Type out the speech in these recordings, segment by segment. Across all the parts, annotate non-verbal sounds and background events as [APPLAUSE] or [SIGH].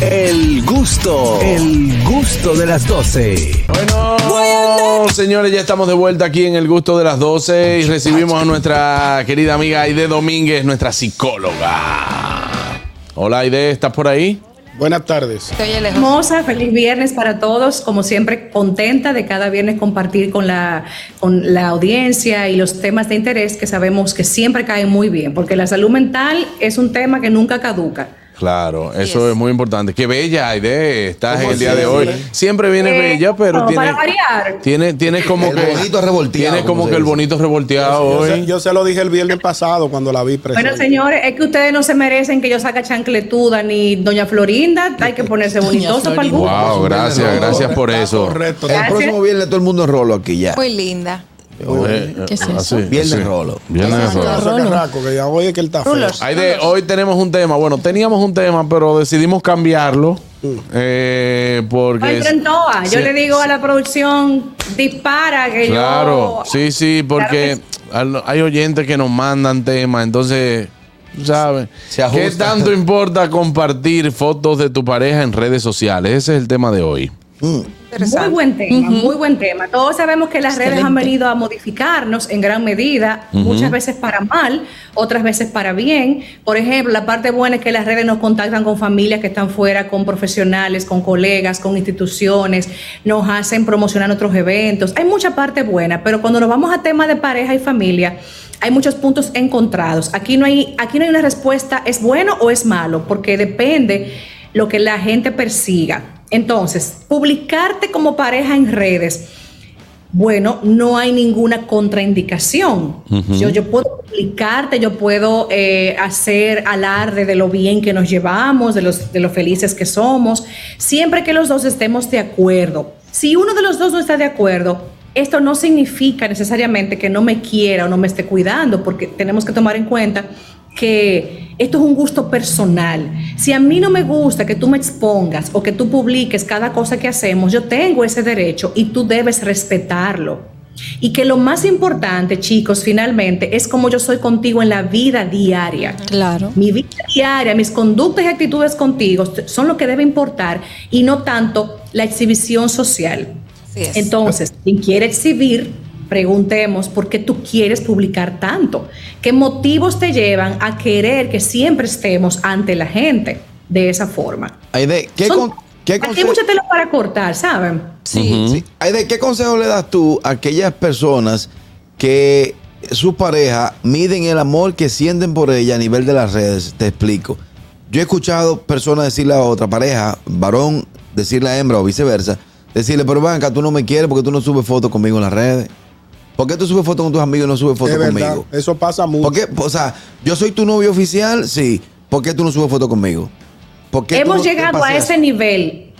El gusto, el gusto de las 12. Bueno, señores, ya estamos de vuelta aquí en el gusto de las 12 y recibimos a nuestra querida amiga Aide Domínguez, nuestra psicóloga. Hola Aide, ¿estás por ahí? Buenas tardes. Hermosa, feliz viernes para todos. Como siempre, contenta de cada viernes compartir con la, con la audiencia y los temas de interés que sabemos que siempre caen muy bien, porque la salud mental es un tema que nunca caduca. Claro, eso es muy importante. Qué bella, Aide, estás en el día de hoy. Siempre viene Eh, bella, pero no, tiene, para variar. tiene, tiene como El que bonito revolteado, tiene como como que el bonito revolteado Yo se, hoy. yo se lo dije el viernes pasado cuando la vi presente. Bueno, señores, es que ustedes no se merecen que yo saque chancletuda ni doña Florinda. Hay que ponerse bonitoso para el gusto. Wow, gracias, gracias por eso. Correcto. El próximo viernes todo el mundo en rolo aquí ya. Muy linda. Eh, ¿Qué es eh, eso? así, Viernes así. rolo. Viernes rolo. carraco, que ya oye que él está feo. Rulos. Aide, hoy tenemos un tema. Bueno, teníamos un tema, pero decidimos cambiarlo. eh, porque. Ay, Trentoa, yo le digo a la producción, dispara que Claro, yo. sí, sí, porque hay oyentes que nos mandan temas, entonces, ¿sabes? ¿Qué tanto importa compartir fotos de tu pareja en redes sociales? Ese es el tema de hoy. Muy buen tema, muy buen tema. Todos sabemos que las redes han venido a modificarnos en gran medida, muchas veces para mal, otras veces para bien. Por ejemplo, la parte buena es que las redes nos contactan con familias que están fuera, con profesionales, con colegas, con instituciones, nos hacen promocionar otros eventos. Hay mucha parte buena, pero cuando nos vamos a temas de pareja y familia, hay muchos puntos encontrados. Aquí no hay, aquí no hay una respuesta, ¿es bueno o es malo? Porque depende lo que la gente persiga. Entonces, publicarte como pareja en redes, bueno, no hay ninguna contraindicación. yo, yo puedo publicarte, yo puedo eh, hacer alarde de lo bien que nos llevamos, de, los, de lo felices que somos, siempre que los dos estemos de acuerdo. Si uno de los dos no está de acuerdo, esto no significa necesariamente que no me quiera o no me esté cuidando, porque tenemos que tomar en cuenta que esto es un gusto personal. Si a mí no me gusta que tú me expongas o que tú publiques cada cosa que hacemos, yo tengo ese derecho y tú debes respetarlo. Y que lo más importante, chicos, finalmente, es como yo soy contigo en la vida diaria. Claro. Mi vida diaria, mis conductas y actitudes contigo son lo que debe importar y no tanto la exhibición social. Entonces, quien quiere exhibir, preguntemos por qué tú quieres publicar tanto. ¿Qué motivos te llevan a querer que siempre estemos ante la gente de esa forma? Aide, ¿qué, Son- con- qué aquí hay mucho tela para cortar, ¿saben? Sí. Sí. Aide, ¿qué consejo le das tú a aquellas personas que su pareja miden el amor que sienten por ella a nivel de las redes? Te explico. Yo he escuchado personas decirle a otra pareja, varón, decirle a hembra o viceversa, decirle, pero Banca, tú no me quieres porque tú no subes fotos conmigo en las redes. ¿Por qué tú subes fotos con tus amigos y no subes Es fotos verdad, conmigo? eso pasa mucho. ¿Por qué? O sea, yo soy tu novio oficial, sí. ¿Por qué tú no subes fotos conmigo? ¿Por qué Hemos no llegado a ese nivel.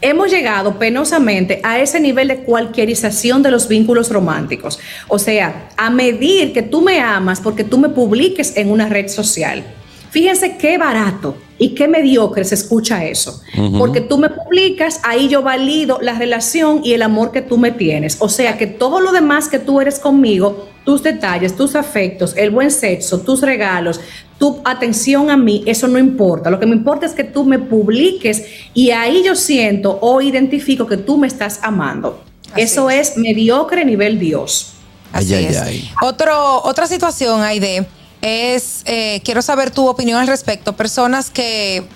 Hemos llegado penosamente a ese nivel de cualquierización de los vínculos románticos. O sea, a medir que tú me amas porque tú me publiques en una red social. Fíjense qué barato y qué mediocre se escucha eso. Porque tú me publicas, ahí yo valido la relación y el amor que tú me tienes. O sea que todo lo demás que tú eres conmigo, tus detalles, tus afectos, el buen sexo, tus regalos, tu atención a mí, eso no importa. Lo que me importa es que tú me publiques y ahí yo siento o identifico que tú me estás amando. Así eso es. mediocre nivel Dios. Así Ay, ay, es. ay. Otro, otra situación, Aide, es, eh, quiero saber tu opinión al respecto. Personas que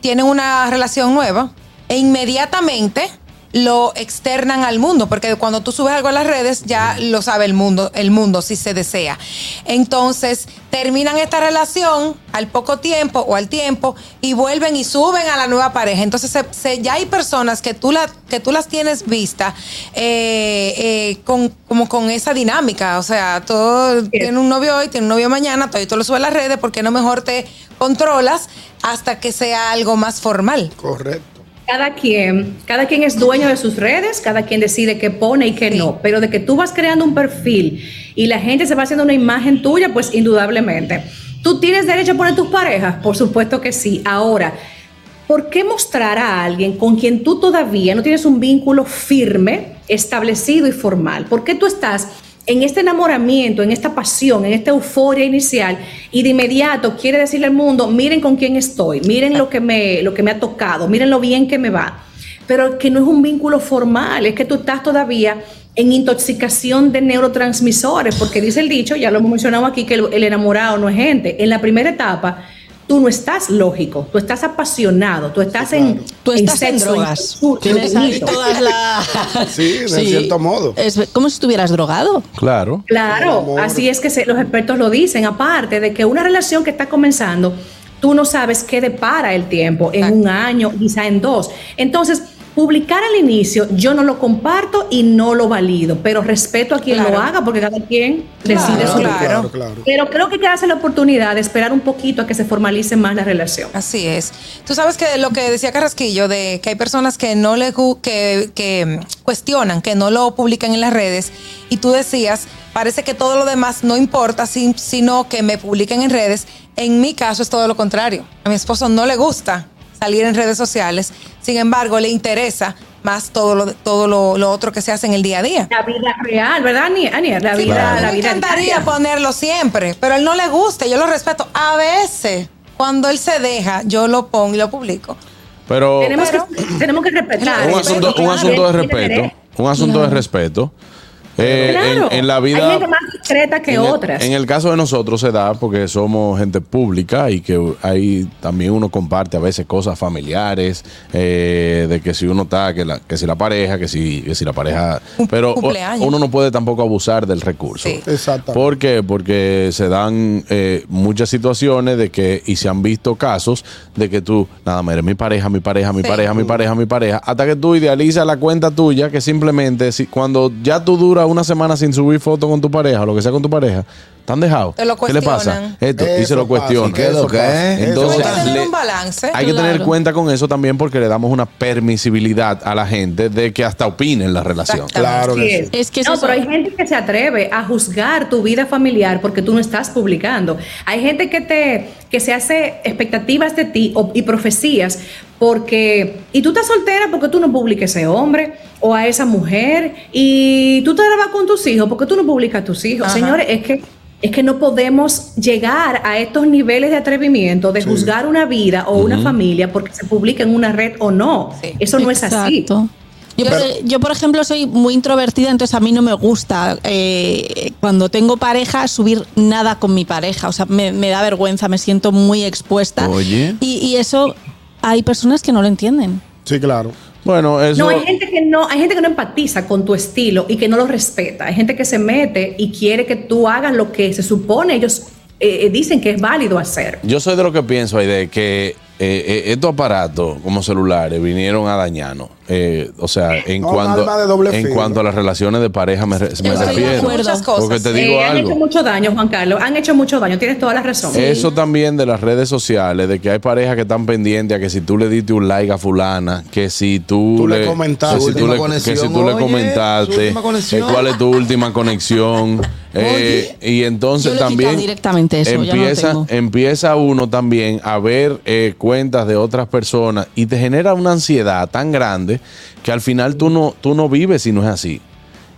tienen una relación nueva e inmediatamente lo externan al mundo, porque cuando tú subes algo a las redes ya lo sabe el mundo, el mundo si se desea. Entonces, terminan esta relación al poco tiempo o al tiempo y vuelven y suben a la nueva pareja. Entonces, se- se- ya hay personas que tú, la, que tú las tienes vista eh, eh, con, como con esa dinámica. O sea, todo tiene un novio hoy, tiene un novio mañana, todo, y tú lo subes a las redes porque no mejor te controlas hasta que sea algo más formal. Correcto. Cada quien, cada quien es dueño de sus redes, cada quien decide qué pone y qué no, pero de que tú vas creando un perfil y la gente se va haciendo una imagen tuya, pues indudablemente. ¿Tú tienes derecho a poner tus parejas? Por supuesto que sí. Ahora, ¿por qué mostrar a alguien con quien tú todavía no tienes un vínculo firme, establecido y formal? ¿Por qué tú estás en este enamoramiento, en esta pasión, en esta euforia inicial, y de inmediato quiere decirle al mundo, miren con quién estoy, miren lo que me, lo que me ha tocado, miren lo bien que me va. Pero que no es un vínculo formal, es que tú estás todavía en intoxicación de neurotransmisores, porque dice el dicho, ya lo hemos mencionado aquí, que el, el enamorado no es gente. En la primera etapa, tú no estás lógico, tú estás apasionado, tú estás en Tú estás en sexo, drogas. sur- Tienes ahí todas las... [LAUGHS] Sí, de cierto modo. Es como si estuvieras drogado. Claro. Claro, así es que se- los expertos lo dicen, aparte de que una relación que está comenzando, tú no sabes qué depara el tiempo, en un año, quizá en dos. Entonces, publicar al inicio, yo no lo comparto y no lo valido, pero respeto a quien Claro. lo haga porque cada quien decide Claro, su claro. Claro. Pero creo que hay que darse la oportunidad de esperar un poquito a que se formalice más la relación. Así es. Tú sabes que lo que decía Carrasquillo, de que hay personas que no le que, que cuestionan, que no lo publican en las redes, y tú decías, parece que todo lo demás no importa, sin- sino que me publiquen en redes. En mi caso es todo lo contrario. A mi esposo no le gusta salir en redes sociales, sin embargo, le interesa más todo lo, todo lo, lo otro que se hace en el día a día. La vida real, ¿verdad, Ani- Anier? La Sí, vida, claro. la me vida encantaría diaria. ponerlo siempre, pero a él no le gusta, yo lo respeto. A veces, cuando él se deja, yo lo pongo y lo publico. Pero Tenemos, Pero- que, [CLEARS THROAT] tenemos que respetar. un asunto, un asunto de respeto. Un asunto de respeto. Eh, Claro. en, en la vida. Hay gente más discreta que en el- otras. en el caso de nosotros se da porque somos gente pública y que ahí también uno comparte a veces cosas familiares, eh, de que si uno está, que, la, que si la pareja, que si, que si la pareja. Pero cumpleaños. uno no puede tampoco abusar del recurso. Sí. Exactamente. ¿Por qué? Porque se dan eh, muchas situaciones de que, y se han visto casos de que tú, nada más eres mi pareja, mi pareja, mi Sí. pareja, mi pareja, mi pareja, hasta que tú idealizas la cuenta tuya, que simplemente si, cuando ya tú duras una semana sin subir foto con tu pareja, o lo que sea con tu pareja, ¿te han dejado? Te lo ¿Qué le pasa? Esto, y se lo cuestionan. ¿Y qué es lo que es? Entonces, Hay que tener le- un balance. hay que tener Claro. cuenta con eso también porque le damos una permisibilidad a la gente de que hasta opine en la relación. Claro que es. sí. Es que no, pero hay gente que se atreve a juzgar tu vida familiar porque tú no estás publicando. Hay gente que te que se hace expectativas de ti y profecías porque y tú estás soltera porque tú no publiques ese hombre o a esa mujer y tú te vas con tus hijos porque tú no publicas a tus hijos. Ajá. Señores, es que es que no podemos llegar a estos niveles de atrevimiento de juzgar una vida o una familia porque se publica en una red o no. Sí. Eso no es así. Exacto. Yo, Pero- por, yo, por ejemplo, soy muy introvertida, entonces a mí no me gusta eh, cuando tengo pareja subir nada con mi pareja. O sea, me, me da vergüenza, me siento muy expuesta. Oye. Y, y eso hay personas que no lo entienden. Sí, claro. Bueno, eso. No, hay gente que no, hay gente que no empatiza con tu estilo y que no lo respeta. Hay gente que se mete y quiere que tú hagas lo que se supone ellos eh, eh, dicen que es válido hacer. Yo soy de lo que pienso, de que eh, eh, estos aparatos como celulares vinieron a dañarnos. Eh, o sea, en No, cuanto, en cuanto a las relaciones de pareja me, re- me refiero. acuerdo. Muchas cosas. Porque te digo Eh, han algo. hecho mucho daño, Juan Carlos. Han hecho mucho daño. Tienes toda la razón. Eso también de las redes sociales, de que hay parejas que están pendientes a que si tú le diste un like a fulana, que si tú, Tú le comentaste. que si tú le, conexión, que si tú le oye, su comentaste, que cuál es tu última conexión. [LAUGHS] eh, y entonces Yo también quitado directamente eso, ya no lo empieza, tengo. empieza uno también a ver eh, cuentas de otras personas y te genera una ansiedad tan grande que al final tú no, tú no vives si no es así.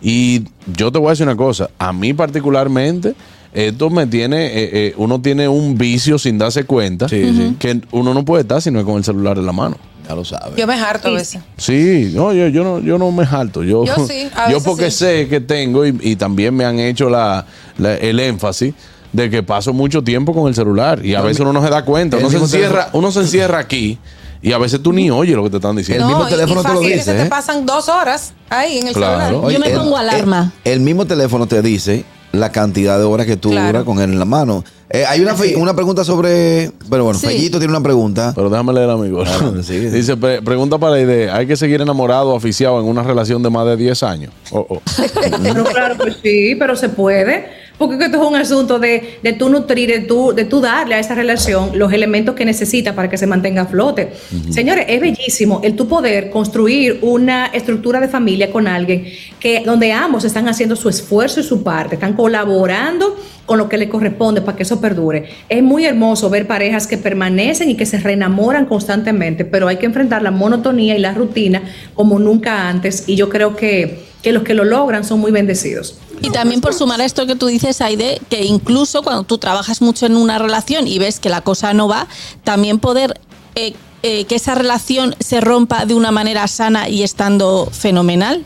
Y yo te voy a decir una cosa, a mí particularmente, esto me tiene, eh, eh, uno tiene un vicio sin darse cuenta, que uno no puede estar si no es con el celular en la mano. Ya lo sabes. Yo me harto a veces. Sí, no, yo, yo no, yo no me jalto. Yo, Yo sí, [LAUGHS] a yo porque sí. sé que tengo y, y también me han hecho la, la- el énfasis de que paso mucho tiempo con el celular y a veces uno no se da cuenta. Uno se encierra, teléfono. uno se encierra aquí y a veces tú ni oyes lo que te están diciendo. El mismo y- teléfono y te lo dice, se te ¿eh? pasan dos horas ahí en el Claro. celular. Yo me pongo alarma. El, el mismo teléfono te dice la cantidad de horas que tú Claro. duras con él en la mano. Eh, hay una, fe- una pregunta sobre. Pero bueno, Sí. Fellito tiene una pregunta. Pero déjame leer, amigo. Sigue. [LAUGHS] Dice, pre- pregunta para la idea. ¿Hay que seguir enamorado o oficiado en una relación de más de 10 años? Oh, oh. [LAUGHS] Pero claro que sí, pero se puede. Porque que esto es un asunto de, de tú nutrir, de tú, de tú darle a esa relación los elementos que necesita para que se mantenga a flote. Señores, es bellísimo el tu poder construir una estructura de familia con alguien que donde ambos están haciendo su esfuerzo y su parte, están colaborando con lo que le corresponde para que eso perdure. Es muy hermoso ver parejas que permanecen y que se reenamoran constantemente, pero hay que enfrentar la monotonía y la rutina como nunca antes y yo creo que, que los que lo logran son muy bendecidos. Y también por sumar a esto que tú dices, Aide, que incluso cuando tú trabajas mucho en una relación y ves que la cosa no va, también poder eh, eh, que esa relación se rompa de una manera sana y estando fenomenal.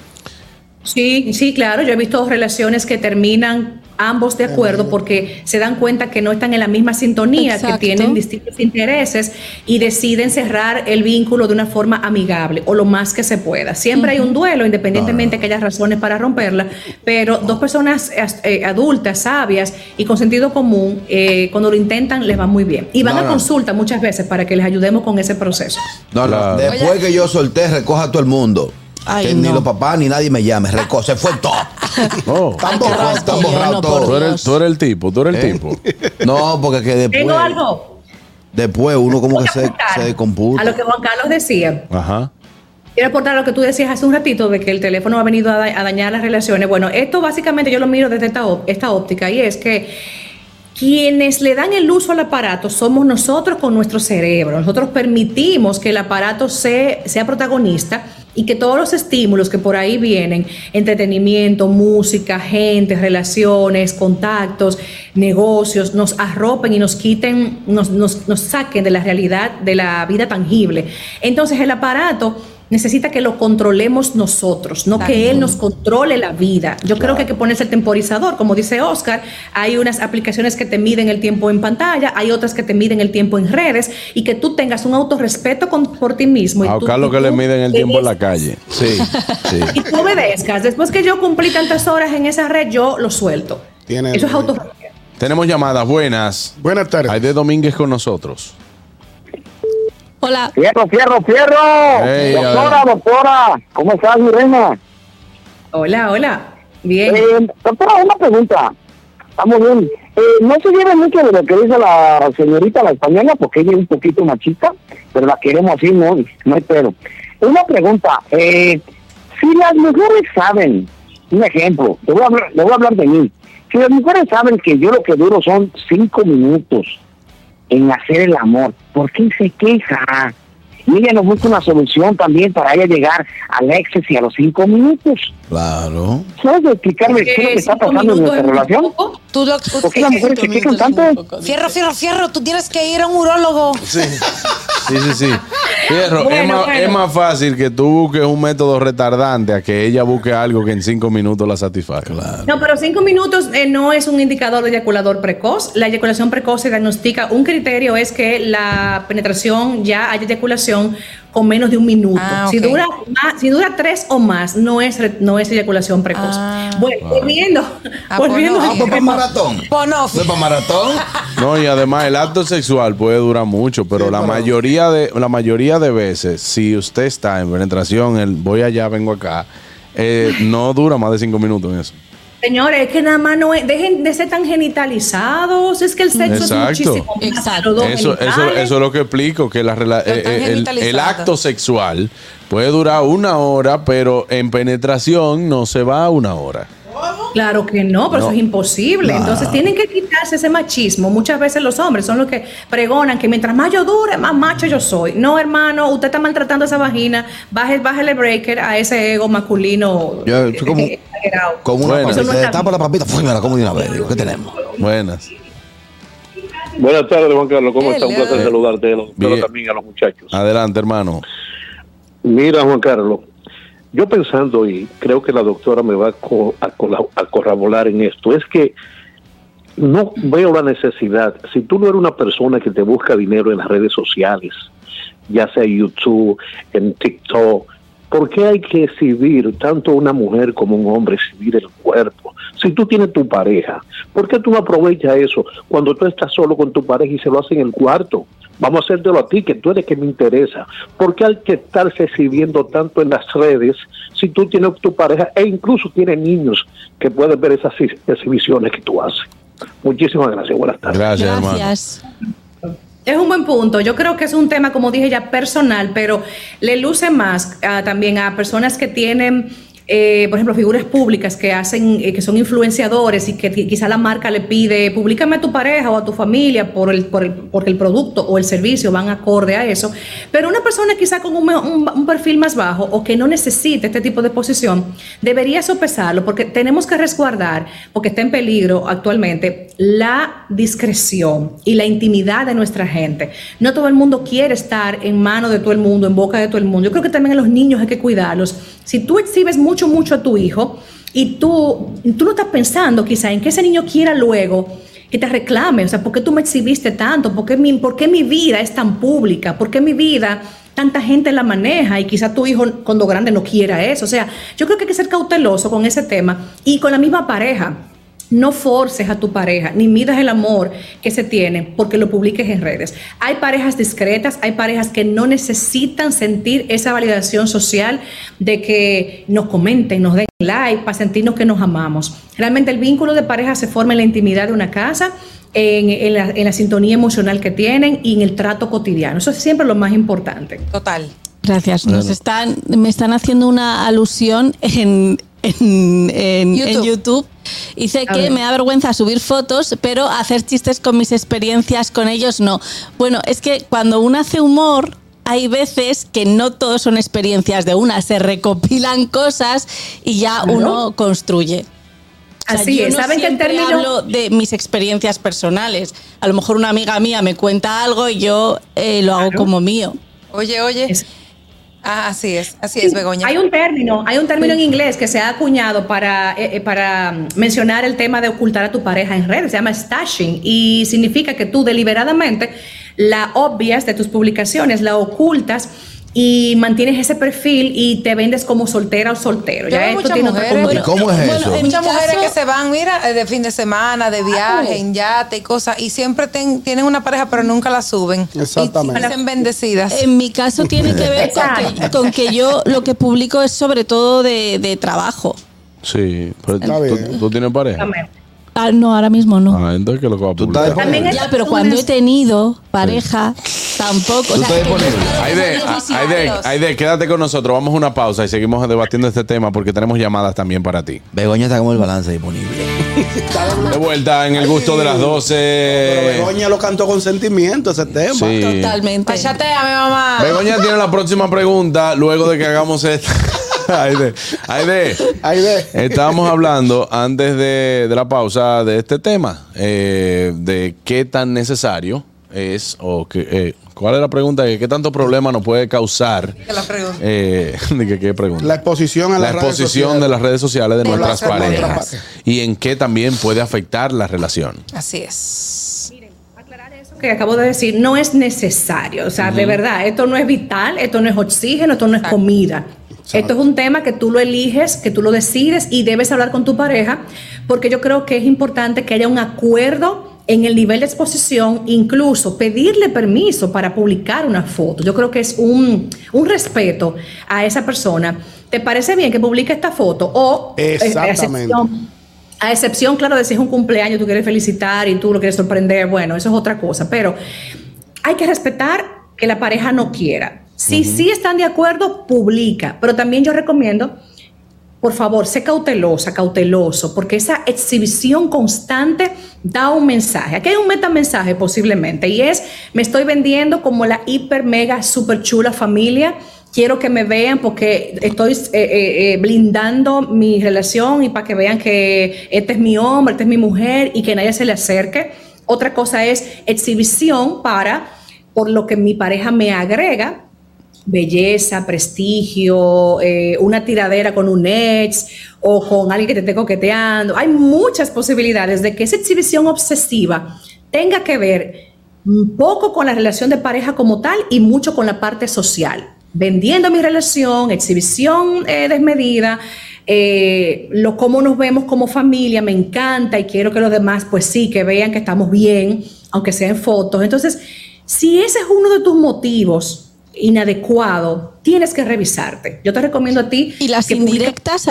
Sí, sí, claro. Yo he visto relaciones que terminan ambos de acuerdo porque se dan cuenta que no están en la misma sintonía, que tienen distintos intereses y deciden cerrar el vínculo de una forma amigable o lo más que se pueda. Siempre hay un duelo, independientemente de que haya razones para romperla, pero dos personas eh, adultas, sabias y con sentido común, eh, cuando lo intentan, les va muy bien. Y van a consulta muchas veces para que les ayudemos con ese proceso. No, no. Después que yo solté, recoja a todo el mundo que ni los papás ni nadie me llame. Reco, se fue todo. Oh. Están borrados, todos. Tú eres, tú eres, el tipo, tú eres el ¿Eh? tipo. [LAUGHS] No, porque que después. Tengo algo. Después uno como que se, se descomputa. A lo que Juan Carlos decía. Ajá. Quiero aportar lo que tú decías hace un ratito de que el teléfono ha venido a, dañar las relaciones. Bueno, esto básicamente yo lo miro desde esta, esta óptica y es que quienes le dan el uso al aparato somos nosotros con nuestro cerebro. Nosotros permitimos que el aparato sea, sea protagonista y que todos los estímulos que por ahí vienen, entretenimiento, música, gente, relaciones, contactos, negocios, nos arropen y nos quiten, nos, nos, nos saquen de la realidad de la vida tangible. Entonces el aparato necesita que lo controlemos nosotros, no que él nos controle la vida. Yo creo que hay que ponerse el temporizador, como dice Oscar, hay unas aplicaciones que te miden el tiempo en pantalla, hay otras que te miden el tiempo en redes y que tú tengas un autorrespeto por ti mismo. A Carlos que le miden el tiempo en la calle. Sí, sí. [LAUGHS] Y tú obedezcas. Después que yo cumplí tantas horas en esa red, yo lo suelto. Eso es autorrespeto. Tenemos llamadas buenas. Buenas tardes. Hay de Domínguez con nosotros. Hola. Fierro, fierro, fierro. doctora, doctora. ¿Cómo estás, Irene? Hola, hola. Bien. Eh, doctora, una pregunta. Estamos bien. Eh, no se lleve mucho de lo que dice la señorita la española, porque ella es un poquito machista, pero la queremos así, no, no hay pero. Una pregunta. Eh, si las mujeres saben, un ejemplo, le voy, a hablar, le voy a hablar de mí. Si las mujeres saben que yo lo que duro son cinco minutos en hacer el amor. ¿Por qué se queja? Y ella nos busca una solución también para ella llegar al éxito y a los cinco minutos. Claro. ¿Sabes explicarme qué es lo que está pasando en nuestra relación? Tú lo, ¿Por qué las mujeres se quejan tanto? Fierro, fierro, fierro, tú tienes que ir a un urólogo. Sí, sí, sí. sí. Fierro, es, más, es, más, fácil que tú busques un método retardante a que ella busque algo que en cinco minutos la satisfaga. Claro. No, pero cinco minutos eh, no es un indicador de eyaculador precoz. La eyaculación precoz se diagnostica. Un criterio es que la penetración ya haya eyaculación con menos de un minuto. Ah, si, dura si dura tres o más, no es, no es eyaculación precoz. Ah, bueno, volviendo, ah, pues [LAUGHS] volviendo no, a para maratón. No. para maratón? No, y además el acto sexual puede durar mucho, pero la mayoría de la mayoría de veces, si usted está en penetración, el voy allá, vengo acá, eh, no dura más de cinco minutos en eso. Señores, es que nada más no es, dejen de ser tan genitalizados, es que el sexo es muchísimo Exacto. Eso, eso, eso, es lo que explico, que la, eh, el, acto sexual puede durar una hora, pero en penetración no se va a una hora. Claro que no, pero eso es imposible. Entonces tienen que quitarse ese machismo. Muchas veces los hombres son los que pregonan que mientras más yo dure, más macho yo soy. No, hermano, usted está maltratando esa vagina. Baje, bájale breaker a ese ego masculino. Yo, como, como una Buenas. se tapa la papita, fue, me la como de una vez. Digo, ¿qué tenemos? Buenas. Buenas tardes, Juan Carlos. ¿Cómo está? Un placer saludarte, pero también a los muchachos. Adelante, hermano. Mira, Juan Carlos, yo pensando, y creo que la doctora me va a, a corroborar en esto, es que no veo la necesidad, si tú no eres una persona que te busca dinero en las redes sociales, ya sea YouTube, en TikTok, ¿Por qué hay que exhibir tanto una mujer como un hombre, exhibir el cuerpo? Si tú tienes tu pareja, ¿por qué tú no aprovechas eso cuando tú estás solo con tu pareja y se lo hacen en el cuarto? Vamos a hacértelo a ti, que tú eres que me interesa. ¿Por qué hay que estarse exhibiendo tanto en las redes si tú tienes tu pareja e incluso tienes niños que pueden ver esas exhibiciones que tú haces? Muchísimas gracias. Buenas tardes. Gracias, gracias. Es un buen punto. Yo creo que es un tema, como dije ya, personal, pero le luce más ah, también a personas que tienen eh, por ejemplo, figuras públicas que hacen, eh, que son influenciadores y que quizá la marca le pide, públicame a tu pareja o a tu familia por el, por el, porque el producto o el servicio van acorde a eso. Pero una persona quizá con un, un perfil más bajo o que no necesite este tipo de posición, debería sopesarlo porque tenemos que resguardar, porque está en peligro actualmente, la discreción y la intimidad de nuestra gente. No todo el mundo quiere estar en mano de todo el mundo, en boca de todo el mundo. Yo creo que también a los niños hay que cuidarlos. Si tú exhibes mucho mucho, a tu hijo y tú, tú no estás pensando quizá en que ese niño quiera luego que te reclame, o sea, ¿por qué tú me exhibiste tanto? ¿Por qué mi, por qué mi vida es tan pública? ¿Por qué mi vida tanta gente la maneja y quizá tu hijo cuando grande no quiera eso? O sea, yo creo que hay que ser cauteloso con ese tema y con la misma pareja. No forces a tu pareja, ni midas el amor que se tiene porque lo publiques en redes. Hay parejas discretas, hay parejas que no necesitan sentir esa validación social de que nos comenten, nos den like para sentirnos que nos amamos. Realmente el vínculo de pareja se forma en la intimidad de una casa, en, la, sintonía emocional que tienen y en el trato cotidiano. Eso es siempre lo más importante. Total. Gracias. Nos están, me están haciendo una alusión en, en, YouTube. Dice que me da vergüenza subir fotos, pero hacer chistes con mis experiencias con ellos no. Bueno, es que cuando uno hace humor, hay veces que no todos son experiencias de una, se recopilan cosas y ya uno construye. Así es, ¿saben que el término hablo de mis experiencias personales? A lo mejor una amiga mía me cuenta algo y yo eh, lo hago como mío. Oye, oye. Ah, así es, así es, Begoña. Hay un término, hay un término en inglés que se ha acuñado para, eh, eh, para mm, mencionar el tema de ocultar a tu pareja en redes, se llama stashing y significa que tú deliberadamente la obvias de tus publicaciones, la ocultas y mantienes ese perfil y te vendes como soltera o soltero. ya esto tiene mujeres, ¿Cómo es eso? Hay muchas mujeres que se van, mira, de fin de semana, de viaje, en yate y cosas, y siempre tienen una pareja, pero nunca la suben. Exactamente. Y dicen bendecidas. En mi caso tiene que ver con que, yo lo que publico es sobre todo de, trabajo. Sí, pero tú, tienes pareja. Ah, no, ahora mismo no. Ah, entonces que lo que va a publicar. Ya, pero cuando he tenido pareja, tampoco. ¿Tú estás disponible? Aide, Aide, quédate con nosotros. Vamos a una pausa y seguimos debatiendo este tema porque tenemos llamadas también para ti. Begoña está como el balance disponible. [LAUGHS] de vuelta en el gusto de las 12. Begoña lo cantó con sentimiento ese tema. Sí. Totalmente. Pachate a mi mamá. Begoña tiene la próxima pregunta luego de que hagamos esto. [LAUGHS] Aide, Aide, Aide. Estábamos hablando antes de, la pausa de este tema, eh, de qué tan necesario es, o que, eh, ¿cuál es la pregunta? ¿Qué tanto problema nos puede causar? La pregunta. Eh, [LAUGHS] ¿qué, pregunta? La exposición a la las exposición de las redes sociales de, nuestras parejas. Y en qué también puede afectar la relación. Así es. Miren, aclarar eso que acabo de decir, no es necesario. O sea, de verdad, esto no es vital, esto no es oxígeno, esto no es comida. Esto es un tema que tú lo eliges, que tú lo decides y debes hablar con tu pareja, porque yo creo que es importante que haya un acuerdo en el nivel de exposición, incluso pedirle permiso para publicar una foto. Yo creo que es un, respeto a esa persona. ¿Te parece bien que publique esta foto? O eh, Exactamente. A excepción, claro, de si es un cumpleaños, tú quieres felicitar y tú lo quieres sorprender, bueno, eso es otra cosa, pero hay que respetar que la pareja no quiera. Si sí están de acuerdo, publica. Pero también yo recomiendo, por favor, sé cautelosa, cauteloso, porque esa exhibición constante da un mensaje. Aquí hay un metamensaje posiblemente y es, me estoy vendiendo como la hiper, mega, super chula familia. Quiero que me vean porque estoy eh, eh, eh, blindando mi relación y para que vean que este es mi hombre, esta es mi mujer y que nadie se le acerque. Otra cosa es exhibición para, por lo que mi pareja me agrega, belleza, prestigio, eh, una tiradera con un ex o con alguien que te esté coqueteando. Hay muchas posibilidades de que esa exhibición obsesiva tenga que ver un poco con la relación de pareja como tal y mucho con la parte social. Vendiendo mi relación, exhibición eh, desmedida, eh, lo cómo nos vemos como familia, me encanta y quiero que los demás, pues sí, que vean que estamos bien, aunque sea en fotos. Entonces, si ese es uno de tus motivos inadecuado, tienes que revisarte. Yo te recomiendo a ti. ¿Y las indirectas,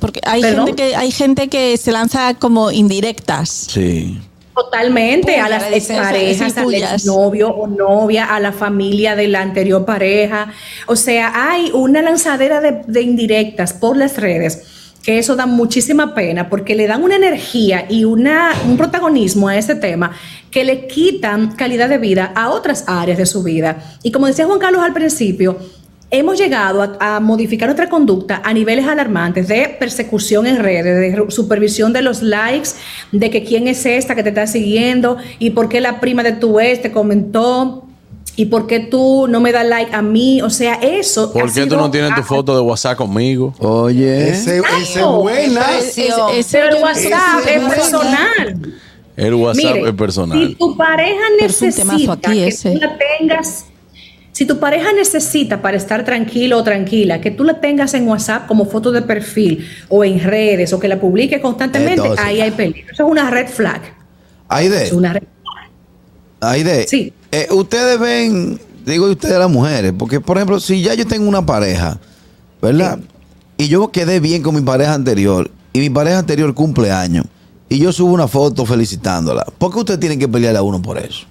Porque hay gente, que, hay gente que se lanza como indirectas. Sí. Totalmente, a las exparejas, al exnovio o novia, a la familia de la anterior pareja. O sea, hay una lanzadera de, de indirectas por las redes que eso da muchísima pena porque le dan una energía y una, un protagonismo a ese tema que le quitan calidad de vida a otras áreas de su vida. Y como decía Juan Carlos al principio, hemos llegado a, modificar nuestra conducta a niveles alarmantes de persecución en redes, de supervisión de los likes, de que quién es esta que te está siguiendo y por qué la prima de tu ex te comentó. ¿Y por qué tú no me das like a mí? O sea, eso. ¿Por qué tú no tienes tu foto de WhatsApp conmigo? Oye. Ese, ese es Claro, buena. Ese- Pero el WhatsApp ese es personal. El WhatsApp es personal. Si tu pareja necesita que ese. tú la tengas, si tu pareja necesita para estar tranquilo o tranquila, que tú la tengas en WhatsApp como foto de perfil o en redes o que la publique constantemente, Entonces, ahí hay peligro. Eso es una red flag. Aide, Es una red Aide, Sí. Eh, ustedes ven, digo ustedes las mujeres, porque por ejemplo, si ya yo tengo una pareja, ¿verdad? Y yo quedé bien con mi pareja anterior, y mi pareja anterior cumple años, y yo subo una foto felicitándola, ¿por qué ustedes tienen que pelear a uno por eso?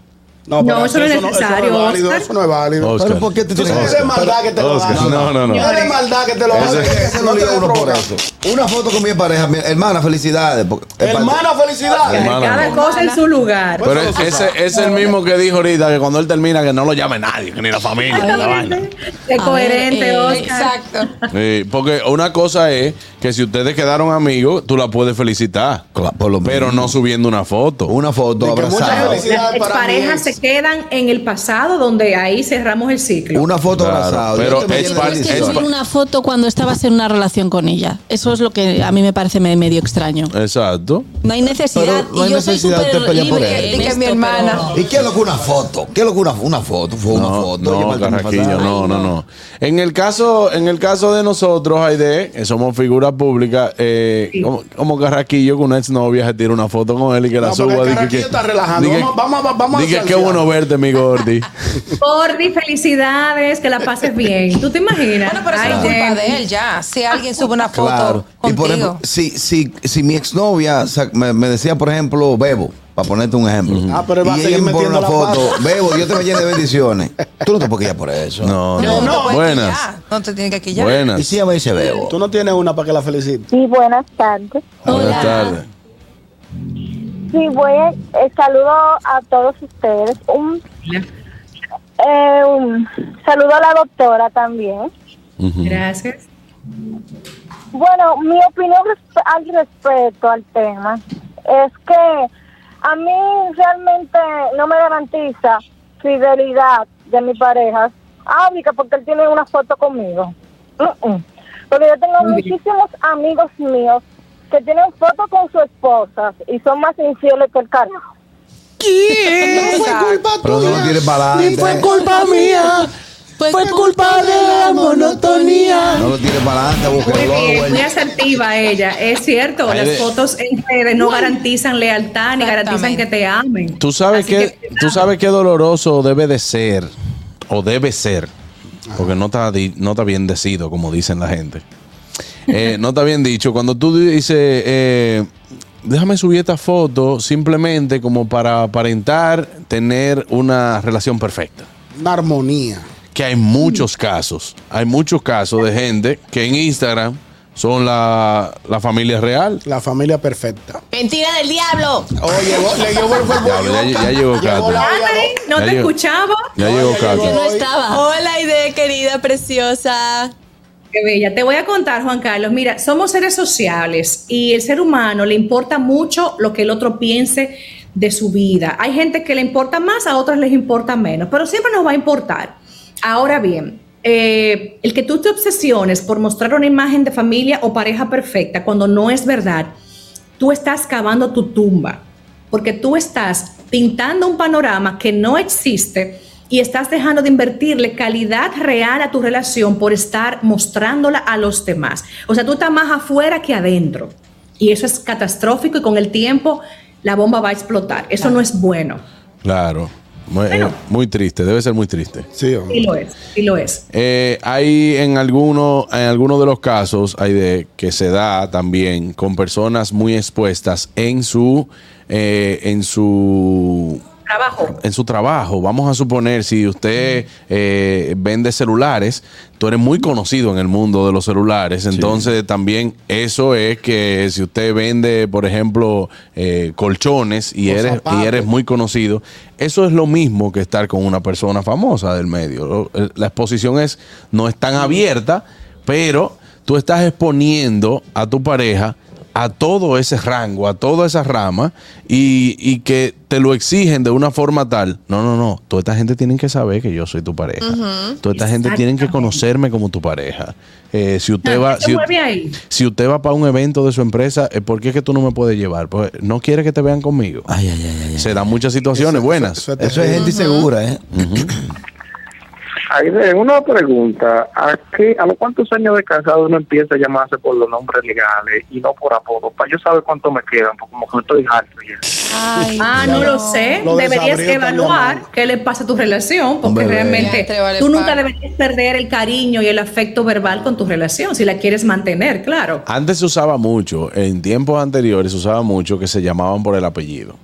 No, pero eso no es necesario, Eso no es válido. Oscar. Eso no es válido. Oscar. Pero ¿por qué te Tú es maldad que te lo hacen. no, no, no. No es maldad que te lo Ese- hacen. ¿Por qué se lo no te uno por eso? Una foto con mi pareja, mi hermana, felicidades. es Hermana, felicidades. Hermana. Cada cosa en su lugar. Pero es- no se ese es el mismo que dijo ahorita que cuando él termina que no lo llame nadie, que ni la familia, que la vaina. Es coherente, eh, Oscar. Exacto. Porque una cosa es que si ustedes quedaron amigos, tú la puedes felicitar. Cla- por lo pero no subiendo una foto. Una foto que muchas abrazada. felicidades. Para ex. Se quedan en el pasado donde ahí cerramos el ciclo. Una foto Claro, abrazada. pero es que es bendiciones. subir una foto cuando estabas en una relación con ella. Eso es lo que a mí me parece me- medio extraño. Exacto. No hay necesidad. Pero no hay y yo soy necesidad de súper pelear por libre él. Di que mi hermana. pero- ¿Y qué es lo que una foto? ¿Qué es lo que una, una foto? Fue una No, foto. No, Carraquillo, no, no, no. En el caso, en el caso de nosotros, Aide, que somos figuras públicas, eh, Sí. como, como Carraquillo, que una exnovia se tira una foto con él y que la suba. que- Carraquillo que- está relajando. que- Vamos- vamos- vamos a que hacer. Bueno verte, mi Gordy. [LAUGHS] Gordy, felicidades, que la pases bien. ¿Tú te imaginas? Bueno, pero eso Ay, no es culpa de él ya. Si alguien sube una foto Claro. Y contigo. por ejemplo, si, si, si mi exnovia sa- me, me decía, por ejemplo, Bebo, para ponerte un ejemplo. Ah, pero él va a y seguir ella me pone una metiendo la foto. Bebo, Dios te me llene de bendiciones. Tú no te puedes quillar por eso. No, No, no. no te puedes Buenas. quillar. No te tienes que quillar. Y Buenas. si ella me dice Bebo. Tú no tienes una para que la felicite. Sí, buenas tardes. Buenas tardes. Sí, voy a, eh, saludo a todos ustedes. Un, eh, un saludo a la doctora también. Gracias. Bueno, mi opinión al respecto al tema es que a mí realmente no me garantiza fidelidad de mi pareja. Ah, Mica, porque él tiene una foto conmigo. Porque yo tengo Muy bien. muchísimos amigos míos que tienen fotos con sus esposas y son más infieles que el carajo. Pero no lo tires para adelante. culpa mía. Fue culpa de la monotonía. No lo tires para adelante, Muy bien, muy el asertiva ella. Es cierto, las de- fotos en redes no garantizan lealtad ni garantizan que te amen. Tú sabes Así que, tú sabes qué doloroso debe de ser o debe ser, porque no está di- no está bien decido como dicen la gente. Eh, [LAUGHS] no está bien dicho cuando tú dices eh, déjame subir esta foto simplemente como para aparentar tener una relación perfecta. Una armonía. Que hay muchos casos, hay muchos casos de gente que en Instagram son la, la familia real. La familia perfecta. Mentira del diablo. Oye, llegó- le llegó el cuerpo. Diablo, ya- ya llegó no Ya te escuchaba. Ya llegó ya llegó. No estaba. Hola, Ide, querida, preciosa. Qué bella. Te voy a contar, Juan Carlos. Mira, somos seres sociales y el ser humano le importa mucho lo que el otro piense de su vida. Hay gente que le importa más, a otras les importa menos, pero siempre nos va a importar. Ahora bien, eh, el que tú te obsesiones por mostrar una imagen de familia o pareja perfecta cuando no es verdad, tú estás cavando tu tumba, porque tú estás pintando un panorama que no existe y estás dejando de invertirle calidad real a tu relación por estar mostrándola a los demás. O sea, tú estás más afuera que adentro. Y eso es catastrófico y con el tiempo la bomba va a explotar. Eso no es bueno. Claro. Muy, eh, Bueno. muy triste, debe ser muy triste. Sí, hombre. Sí lo es, sí lo es. Eh, hay en alguno, en algunos de los casos, hay de que se da también con personas muy expuestas en su eh, en su Trabajo. en su trabajo, vamos a suponer, si usted eh, vende celulares, tú eres muy conocido en el mundo de los celulares, entonces también eso es que si usted vende, por ejemplo, eh, colchones y eres, y eres muy conocido, eso es lo mismo que estar con una persona famosa del medio. Eh, La exposición es, no es tan abierta, pero tú estás exponiendo a tu pareja a todo ese rango, a toda esa rama y, y que te lo exigen de una forma tal. No, no, no. Toda esta gente tiene que saber que yo soy tu pareja. Toda esta gente tiene que conocerme como tu pareja. Eh, si usted va, ¿Qué se si, usted va para un evento de su empresa, eh, ¿por qué es que tú no me puedes llevar? Pues no quiere que te vean conmigo. Ay, ay, ay. Se dan muchas situaciones buenas. Eso es Eso es gente insegura, ¿eh? Aide, una pregunta. ¿A, qué, ¿A los cuántos años de casado uno empieza a llamarse por los nombres legales y no por apodo? Para yo saber cuánto me quedan, porque como que estoy harto ya. Ay, Ah, no lo sé. Lo Deberías evaluar qué le pasa a tu relación, porque Hombre, realmente Ya, te vale tú nunca par. deberías perder el cariño y el afecto verbal con tu relación, si la quieres mantener, claro. Antes se usaba mucho, en tiempos anteriores se usaba mucho que se llamaban por el apellido.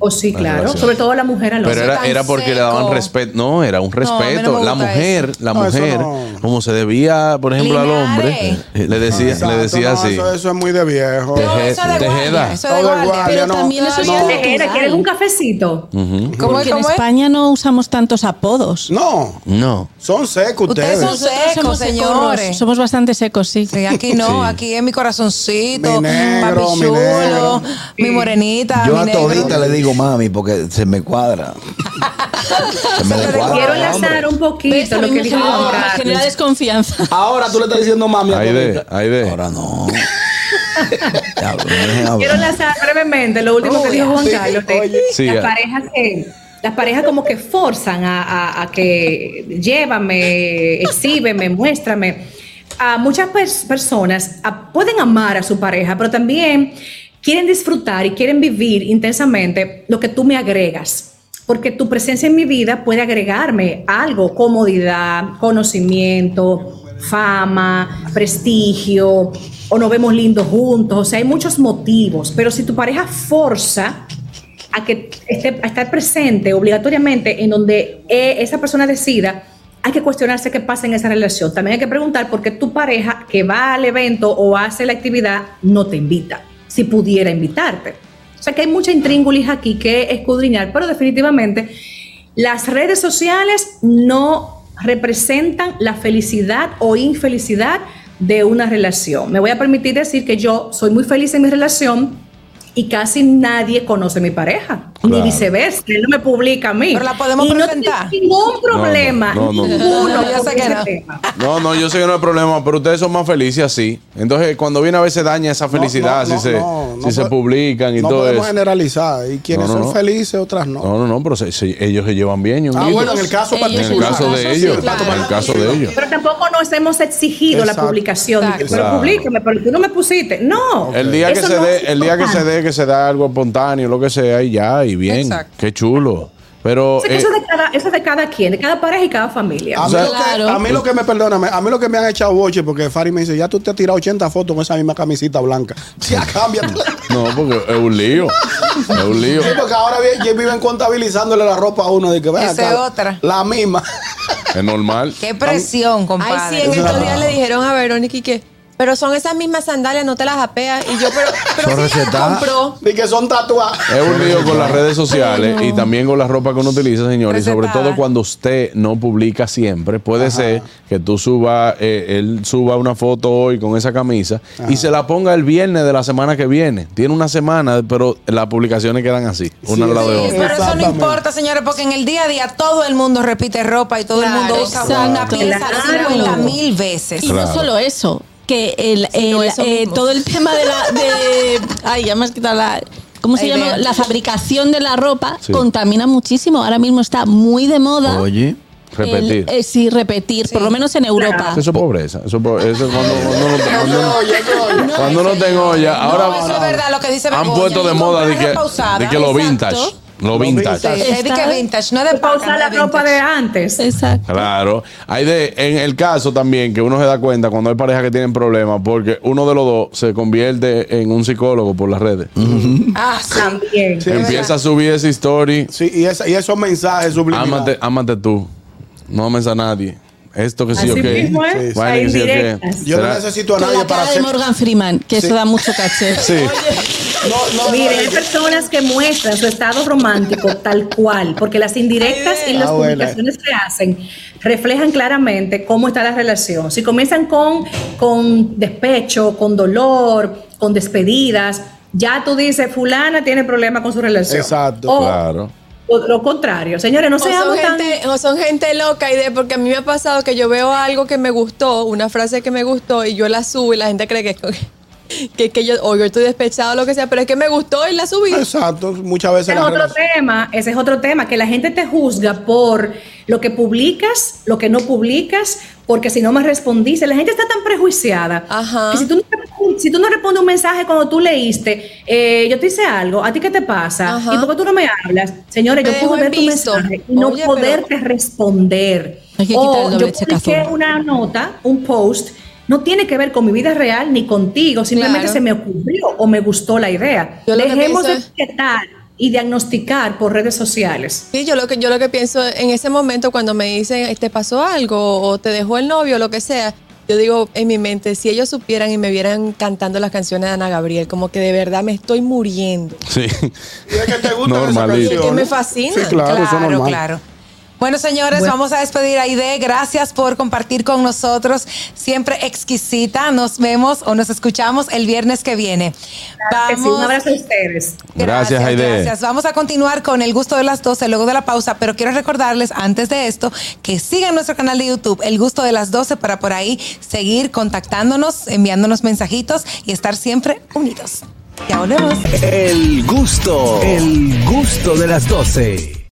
O sí, La claro. relación. Sobre todo la mujer al Pero hombre. era, era porque le daban seco. respeto. No, era un a no respeto. me la mujer, la No, eso mujer, no. como se debía, por ejemplo, al hombre, Linares. eh, le decía, Exacto, le decía no, así. Eso, eso es muy de viejo. Teje- No, eso de Tejeda. eso de guardia. Pero no. también eso No. es Tejera, ¿quieres un cafecito? Ujú. ¿Cómo Porque es? en ¿Cómo es? España no usamos tantos apodos. No, No. son secos Ustedes ustedes. son secos, somos señores. Somos bastante secos, sí. Sí, aquí no, Sí. aquí es mi corazoncito, Mi negro, papi mi chulo, mi morenita, Yo mi a negro. todita le digo mami porque se me cuadra. se me descuadra. Quiero hombre. enlazar un poquito A lo que dijo Carlos. genera desconfianza. Ahora tú le estás diciendo mami Ahí de, todita. ahí de. Ahora no. [LAUGHS] Ya. Quiero enlazar brevemente lo último que dijo Juan Carlos. oye. Las parejas que las parejas como que forzan a, a- a que llévame, exhíbeme, muéstrame. A muchas pers- personas a- pueden amar a su pareja, pero también quieren disfrutar y quieren vivir intensamente lo que tú me agregas. Porque tu presencia en mi vida puede agregarme algo, comodidad, conocimiento, fama, prestigio, o nos vemos lindos juntos. O sea, hay muchos motivos. Pero si tu pareja forza a que esté, a estar presente obligatoriamente en donde eh, esa persona decida, hay que cuestionarse qué pasa en esa relación. También hay que preguntar por qué tu pareja que va al evento o hace la actividad no te invita, si pudiera invitarte. O sea que hay mucha intríngulis aquí que escudriñar, pero definitivamente las redes sociales no representan la felicidad o infelicidad de una relación. Me voy a permitir decir que yo soy muy feliz en mi relación y casi nadie conoce a mi pareja, Claro. ni viceversa. Él no me publica a mí. Pero la podemos y presentar. No ningún problema, No, no, no, no. ninguno No, yo sé que no. No, no, yo sé que no hay problema, pero ustedes son más felices así. Entonces, cuando viene a veces daña esa felicidad no, si, se, no, si no se publican y no todo podemos eso. generalizar. Y quienes No, no, son no. felices, otras no. No, no, no, pero se- se- ellos se llevan bien. Ah, bueno, en el caso Ellos- En el particular. caso de sí, ellos, claro. en el caso de ellos. Pero tampoco nos hemos exigido la publicación. Exacto. Pero Claro. publícame, pero tú no me pusiste. No. El día que Eso se no dé, el día que se dé, que se da algo espontáneo, lo que sea, y ya, y bien. Exacto. Qué chulo. Pero O sea, eh, eso, de cada, eso de cada quien, de cada pareja y cada familia. A mí, sea, lo que, Claro. a mí lo que me perdóname, a mí lo que me han echado boche porque Fari me dice, ya tú te has tirado 80 fotos con esa misma camisita blanca. [LAUGHS] Ya cámbiate. [LAUGHS] no, porque es un lío. Es un lío. Sí, porque ahora viven contabilizándole la ropa a uno de que vea Esa es otra. La misma. Es normal. Qué presión, Ay, compadre. sí, en estos días le dijeron a Verónica y que, pero son esas mismas sandalias, no te las apeas. Y yo, pero, pero Son las recetadas. compró. Y que son tatuajes. Es un lío con las redes sociales y también con la ropa que uno utiliza, señor. Y sobre todo cuando usted no publica siempre. Puede ser que tú suba, eh, él suba una foto hoy con esa camisa y se la ponga el viernes de la semana que viene. Tiene una semana, pero las publicaciones quedan así, una Sí, al lado de Sí, otra. pero eso no importa, señores, porque en el día a día todo el mundo repite ropa y todo el mundo usa una pieza Claro. 50 mil veces. Y Claro. no solo eso, que el, Sí, no, el, eso eh, todo el tema de la. De, [LAUGHS] ay, ya me has quitado la. ¿Cómo se La llama? La fabricación de la ropa Sí. contamina muchísimo. Ahora mismo está muy de moda. Oye. Repetir. el- eh, sí, repetir, por lo menos en Europa. Eso es pobreza. Eso, eso es cuando, cuando, no- cuando, cuando no tengo ya. Ahora no, eso es verdad, lo que dice han puesto de moda de que, de que lo Exacto. vintage. Lo Lo vintage. vintage. Es de que vintage, no de paca, usar no la de ropa de antes. Exacto. Claro. Hay de, en el caso también que uno se da cuenta cuando hay parejas que tienen problemas porque uno de los dos se convierte en un psicólogo por las redes. Ah, sí. También. Sí, Empieza a subir esa historia. Sí, y, esa- y esos mensajes subliminales. Ámate, ámate tú. No ames a nadie. Esto que sí Así o qué. mismo es. Sí, sí. Vaina Hay que sí o qué. indirectas. Yo no necesito a nadie la para cara de hacer. Morgan Freeman, que Sí. eso da mucho caché. Sí. No, no, Mire, no, hay personas que muestran su estado romántico tal cual, porque las indirectas y las Ah, buena. publicaciones que hacen reflejan claramente cómo está la relación. Si comienzan con, con despecho, con dolor, con despedidas, ya tú dices, fulana tiene problemas con su relación. Exacto. O, Claro. o lo contrario. Señores, no O son, seamos tan... gente, o son gente loca y de porque a mí me ha pasado que yo veo algo que me gustó, una frase que me gustó y yo la subo y la gente cree que que, que yo o yo estoy despechado o lo que sea, pero es que me gustó y la subí. Exacto. Muchas veces Ese es otro relación- tema, ese es otro tema, que la gente te juzga por lo que publicas, lo que no publicas, porque si no me respondiste, la gente está tan prejuiciada. Ajá. Que si tú, no, respondes- si tú no respondes un mensaje cuando tú leíste, eh, yo te hice algo, ¿a ti qué te pasa? Ajá. ¿Y por qué tú no me hablas? Señores, Me yo puedo ver tu mensaje y no Oye, poderte responder. Hay que o yo publiqué checazo. una nota, un post, no tiene que ver con mi vida real ni contigo, simplemente Claro. se me ocurrió o me gustó la idea. Yo Dejemos de es- etiquetar y diagnosticar por redes sociales. Sí, yo lo que yo lo que pienso en ese momento cuando me dicen te pasó algo o te dejó el novio o lo que sea, yo digo en mi mente si ellos supieran y me vieran cantando las canciones de Ana Gabriel, como que de verdad me estoy muriendo. Sí. Y es que te gustan [LAUGHS] esas Normalito. canciones. Que me fascina. Sí, claro, eso es Claro, normal. claro. Bueno, señores, Bueno. vamos a despedir a Aide. Gracias por compartir con nosotros. Siempre exquisita. Nos vemos o nos escuchamos el viernes que viene. Claro que sí, un abrazo a ustedes. Gracias, Aide. Gracias. Vamos a continuar con el gusto de las 12 luego de la pausa, pero quiero recordarles antes de esto que sigan nuestro canal de YouTube, El Gusto de las 12, para por ahí seguir contactándonos, enviándonos mensajitos y estar siempre unidos. Ya volvemos. El gusto, el gusto de las 12.